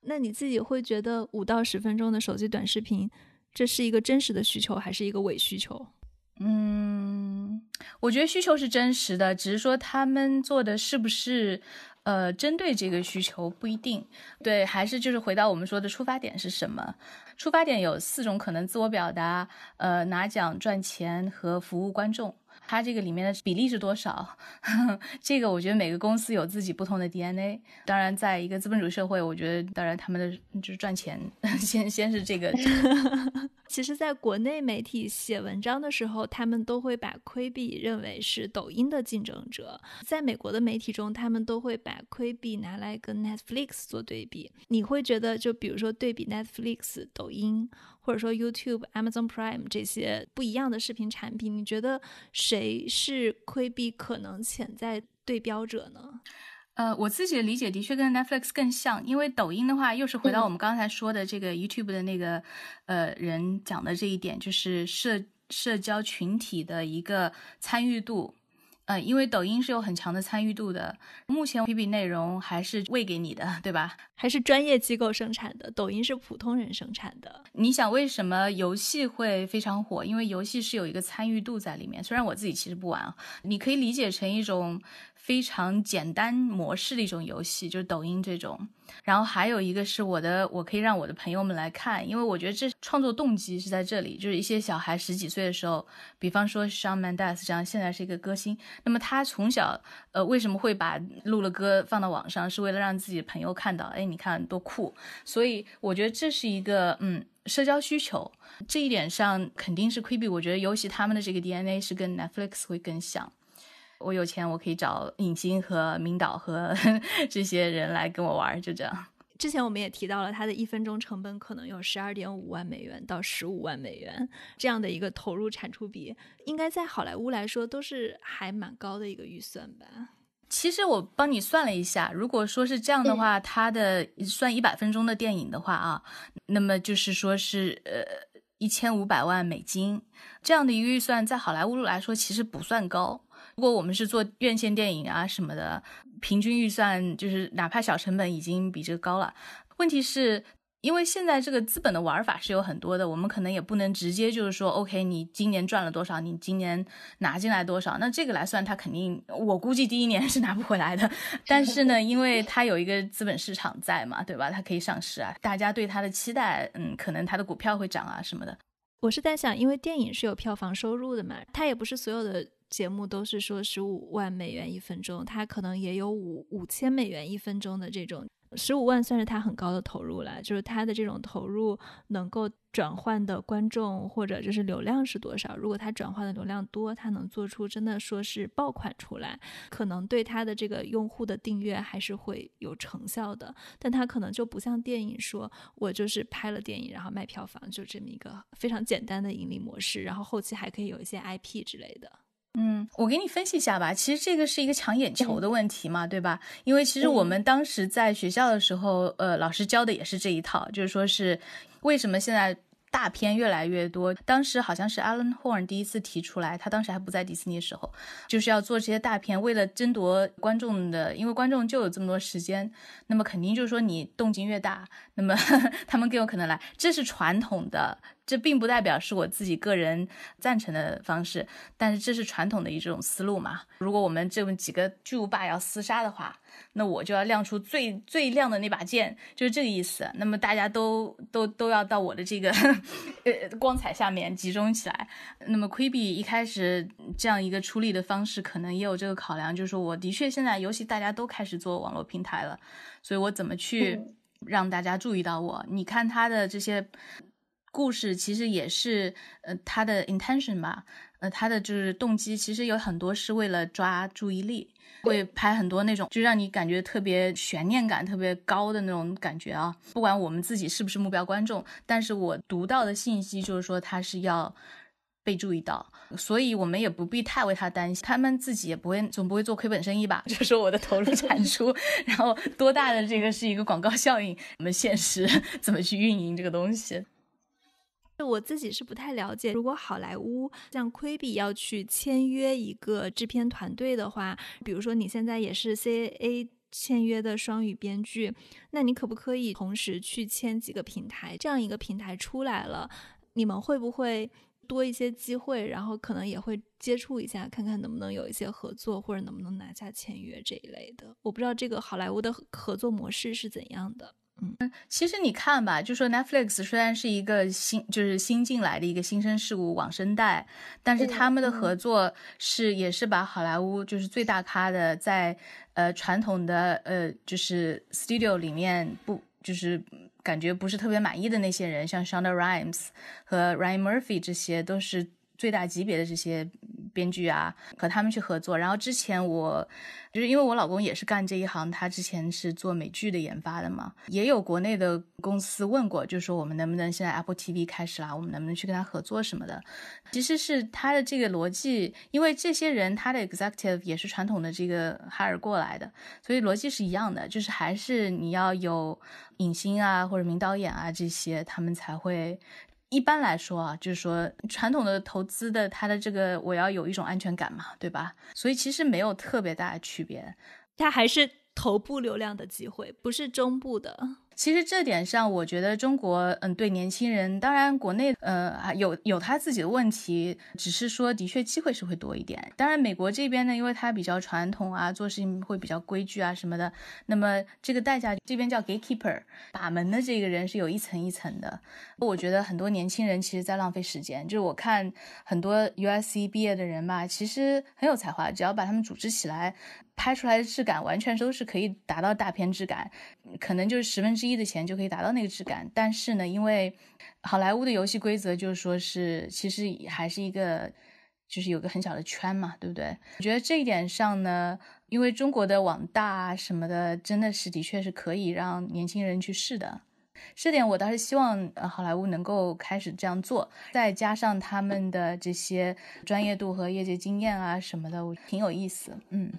Speaker 2: 那你自己会觉得五到十分钟的手机短视频，这是一个真实的需求还是一个伪需求？
Speaker 5: 嗯，我觉得需求是真实的，只是说他们做的是不是呃针对这个需求不一定。对，还是就是回到我们说的出发点是什么？出发点有四种可能：自我表达、呃拿奖赚钱和服务观众。它这个里面的比例是多少？这个我觉得每个公司有自己不同的 DNA。当然，在一个资本主义社会，我觉得当然他们的就是赚钱 先先是这个。
Speaker 2: 其实，在国内媒体写文章的时候，他们都会把亏比认为是抖音的竞争者。在美国的媒体中，他们都会把亏比拿来跟 Netflix 做对比。你会觉得，就比如说对比 Netflix、抖音，或者说 YouTube、Amazon Prime 这些不一样的视频产品，你觉得谁是规避可能潜在对标者呢？
Speaker 5: 呃，我自己的理解的确跟 Netflix 更像，因为抖音的话，又是回到我们刚才说的这个 YouTube 的那个呃人讲的这一点，就是社社交群体的一个参与度。呃，因为抖音是有很强的参与度的，目前 P P 内容还是喂给你的，对吧？
Speaker 2: 还是专业机构生产的，抖音是普通人生产的。
Speaker 5: 你想为什么游戏会非常火？因为游戏是有一个参与度在里面。虽然我自己其实不玩啊，你可以理解成一种。非常简单模式的一种游戏，就是抖音这种。然后还有一个是我的，我可以让我的朋友们来看，因为我觉得这创作动机是在这里。就是一些小孩十几岁的时候，比方说 Shawn Mendes 这样，现在是一个歌星，那么他从小呃为什么会把录了歌放到网上，是为了让自己的朋友看到，哎，你看多酷。所以我觉得这是一个嗯社交需求，这一点上肯定是 Quibi。我觉得尤其他们的这个 DNA 是跟 Netflix 会更像。我有钱，我可以找影星和明导和 这些人来跟我玩，就这样。
Speaker 2: 之前我们也提到了，它的一分钟成本可能有十二点五万美元到十五万美元这样的一个投入产出比，应该在好莱坞来说都是还蛮高的一个预算吧。
Speaker 5: 其实我帮你算了一下，如果说是这样的话，它的算一百分钟的电影的话啊，那么就是说是呃一千五百万美金这样的一个预算，在好莱坞来说其实不算高。如果我们是做院线电影啊什么的，平均预算就是哪怕小成本已经比这个高了。问题是因为现在这个资本的玩法是有很多的，我们可能也不能直接就是说，OK，你今年赚了多少，你今年拿进来多少，那这个来算，它肯定我估计第一年是拿不回来的。但是呢，因为它有一个资本市场在嘛，对吧？它可以上市啊，大家对它的期待，嗯，可能它的股票会涨啊什么的。
Speaker 2: 我是在想，因为电影是有票房收入的嘛，它也不是所有的。节目都是说十五万美元一分钟，他可能也有五五千美元一分钟的这种，十五万算是他很高的投入了。就是他的这种投入能够转换的观众或者就是流量是多少？如果他转换的流量多，他能做出真的说是爆款出来，可能对他的这个用户的订阅还是会有成效的。但他可能就不像电影，说我就是拍了电影然后卖票房，就这么一个非常简单的盈利模式，然后后期还可以有一些 IP 之类的。
Speaker 5: 嗯，我给你分析一下吧。其实这个是一个抢眼球的问题嘛，对吧？因为其实我们当时在学校的时候，呃，老师教的也是这一套，就是说是为什么现在大片越来越多。当时好像是 Alan Horn 第一次提出来，他当时还不在迪士尼的时候，就是要做这些大片，为了争夺观众的，因为观众就有这么多时间，那么肯定就是说你动静越大，那么 他们更有可能来。这是传统的。这并不代表是我自己个人赞成的方式，但是这是传统的一种思路嘛。如果我们这么几个巨无霸要厮杀的话，那我就要亮出最最亮的那把剑，就是这个意思。那么大家都都都要到我的这个呃光彩下面集中起来。那么 Quibi 一开始这样一个出力的方式，可能也有这个考量，就是说我的确现在尤其大家都开始做网络平台了，所以我怎么去让大家注意到我？你看他的这些。故事其实也是，呃，他的 intention 吧，呃，他的就是动机，其实有很多是为了抓注意力，会拍很多那种就让你感觉特别悬念感特别高的那种感觉啊。不管我们自己是不是目标观众，但是我读到的信息就是说他是要被注意到，所以我们也不必太为他担心，他们自己也不会总不会做亏本生意吧？就说我的投入产出，然后多大的这个是一个广告效应，我们现实 怎么去运营这个东西？
Speaker 2: 我自己是不太了解，如果好莱坞像亏比要去签约一个制片团队的话，比如说你现在也是 CAA 签约的双语编剧，那你可不可以同时去签几个平台？这样一个平台出来了，你们会不会多一些机会？然后可能也会接触一下，看看能不能有一些合作，或者能不能拿下签约这一类的。我不知道这个好莱坞的合作模式是怎样的。
Speaker 5: 嗯，其实你看吧，就说 Netflix 虽然是一个新，就是新进来的一个新生事物网生代，但是他们的合作是也是把好莱坞就是最大咖的在呃传统的呃就是 studio 里面不就是感觉不是特别满意的那些人，像 Shonda Rhimes 和 Ryan Murphy 这些都是。最大级别的这些编剧啊，和他们去合作。然后之前我就是因为我老公也是干这一行，他之前是做美剧的研发的嘛，也有国内的公司问过，就是说我们能不能现在 Apple TV 开始啦，我们能不能去跟他合作什么的。其实是他的这个逻辑，因为这些人他的 executive 也是传统的这个海尔过来的，所以逻辑是一样的，就是还是你要有影星啊或者名导演啊这些，他们才会。一般来说啊，就是说传统的投资的，它的这个我要有一种安全感嘛，对吧？所以其实没有特别大的区别，
Speaker 2: 它还是头部流量的机会，不是中部的。
Speaker 5: 其实这点上，我觉得中国，嗯，对年轻人，当然国内，呃，有有他自己的问题，只是说的确机会是会多一点。当然美国这边呢，因为他比较传统啊，做事情会比较规矩啊什么的，那么这个代价这边叫 gatekeeper，把门的这个人是有一层一层的。我觉得很多年轻人其实在浪费时间，就是我看很多 USC 毕业的人吧，其实很有才华，只要把他们组织起来。拍出来的质感完全都是可以达到大片质感，可能就是十分之一的钱就可以达到那个质感。但是呢，因为好莱坞的游戏规则就是说是，其实还是一个，就是有个很小的圈嘛，对不对？我觉得这一点上呢，因为中国的网大什么的，真的是的确是可以让年轻人去试的。这点我倒是希望呃好莱坞能够开始这样做，再加上他们的这些专业度和业界经验啊什么的，我挺有意思，嗯。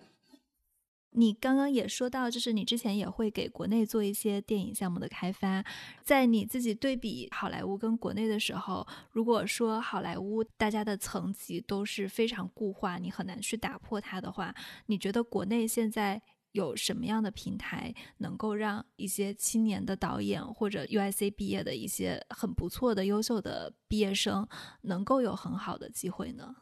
Speaker 2: 你刚刚也说到，就是你之前也会给国内做一些电影项目的开发，在你自己对比好莱坞跟国内的时候，如果说好莱坞大家的层级都是非常固化，你很难去打破它的话，你觉得国内现在有什么样的平台能够让一些青年的导演或者 UIC 毕业的一些很不错的优秀的毕业生能够有很好的机会呢？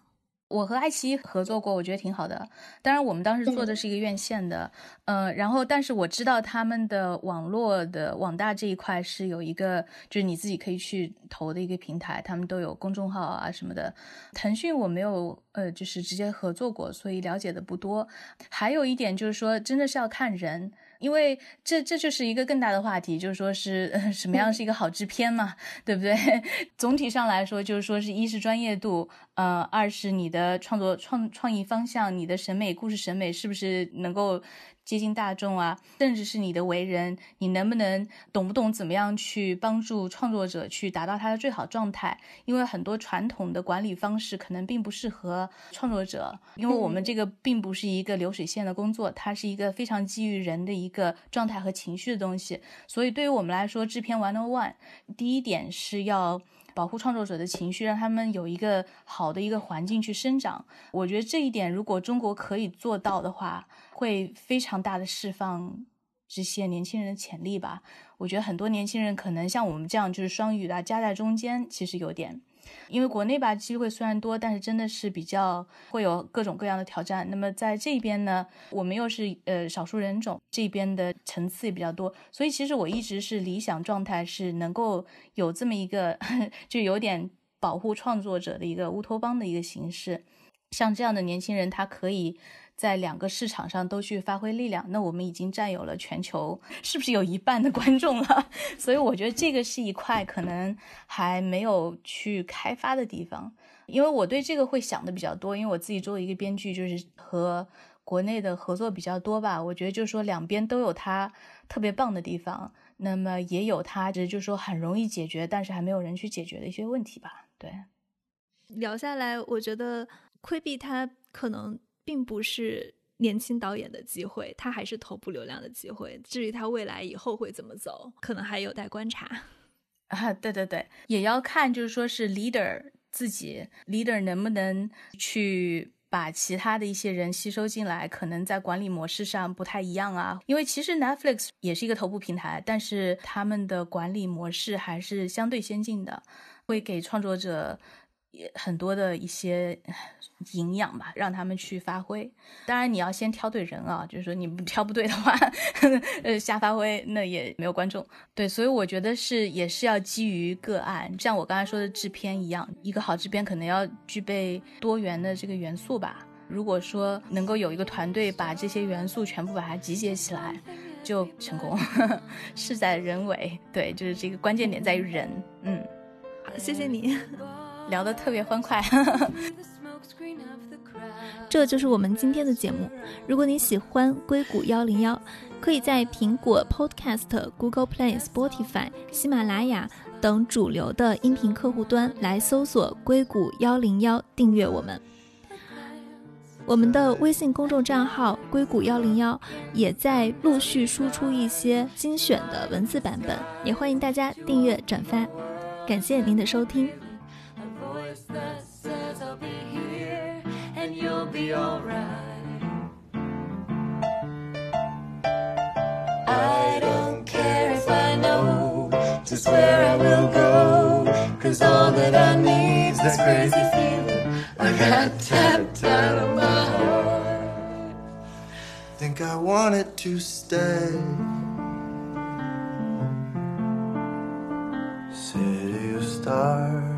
Speaker 5: 我和爱奇艺合作过，我觉得挺好的。当然，我们当时做的是一个院线的，呃，然后但是我知道他们的网络的网大这一块是有一个，就是你自己可以去投的一个平台，他们都有公众号啊什么的。腾讯我没有，呃，就是直接合作过，所以了解的不多。还有一点就是说，真的是要看人。因为这这就是一个更大的话题，就是说是 什么样是一个好制片嘛，对不对？总体上来说，就是说是一是专业度，呃，二是你的创作创创意方向，你的审美故事审美是不是能够。接近大众啊，甚至是你的为人，你能不能懂不懂怎么样去帮助创作者去达到他的最好状态？因为很多传统的管理方式可能并不适合创作者，因为我们这个并不是一个流水线的工作，它是一个非常基于人的一个状态和情绪的东西。所以对于我们来说，制片 One on One，第一点是要。保护创作者的情绪，让他们有一个好的一个环境去生长。我觉得这一点，如果中国可以做到的话，会非常大的释放这些年轻人的潜力吧。我觉得很多年轻人可能像我们这样，就是双语的夹在中间，其实有点。因为国内吧机会虽然多，但是真的是比较会有各种各样的挑战。那么在这边呢，我们又是呃少数人种，这边的层次也比较多，所以其实我一直是理想状态是能够有这么一个，就有点保护创作者的一个乌托邦的一个形式。像这样的年轻人，他可以。在两个市场上都去发挥力量，那我们已经占有了全球是不是有一半的观众了？所以我觉得这个是一块可能还没有去开发的地方。因为我对这个会想的比较多，因为我自己作为一个编剧，就是和国内的合作比较多吧。我觉得就是说两边都有它特别棒的地方，那么也有它就是说很容易解决，但是还没有人去解决的一些问题吧。对，
Speaker 2: 聊下来，我觉得亏币它可能。并不是年轻导演的机会，他还是头部流量的机会。至于他未来以后会怎么走，可能还有待观察。
Speaker 5: 啊，对对对，也要看，就是说是 leader 自己，leader 能不能去把其他的一些人吸收进来，可能在管理模式上不太一样啊。因为其实 Netflix 也是一个头部平台，但是他们的管理模式还是相对先进的，会给创作者也很多的一些营养吧，让他们去发挥。当然你要先挑对人啊，就是说你不 挑不对的话，呃，瞎发挥那也没有观众。对，所以我觉得是也是要基于个案，像我刚才说的制片一样，一个好制片可能要具备多元的这个元素吧。如果说能够有一个团队把这些元素全部把它集结起来，就成功。事在人为，对，就是这个关键点在于人。嗯，
Speaker 2: 好，谢谢你。
Speaker 5: 聊得特别欢快，
Speaker 4: 这就是我们今天的节目。如果你喜欢硅谷幺零幺，可以在苹果 Podcast、Google Play、Spotify、喜马拉雅等主流的音频客户端来搜索“硅谷幺零幺”，订阅我们。我们的微信公众账号“硅谷幺零幺”也在陆续输出一些精选的文字版本，也欢迎大家订阅转发。感谢您的收听。Be here and you'll be alright. I don't care if I know just where I will go. Cause all that I need's this crazy feeling I got tapped out of my heart. Think I want it to stay. City of stars,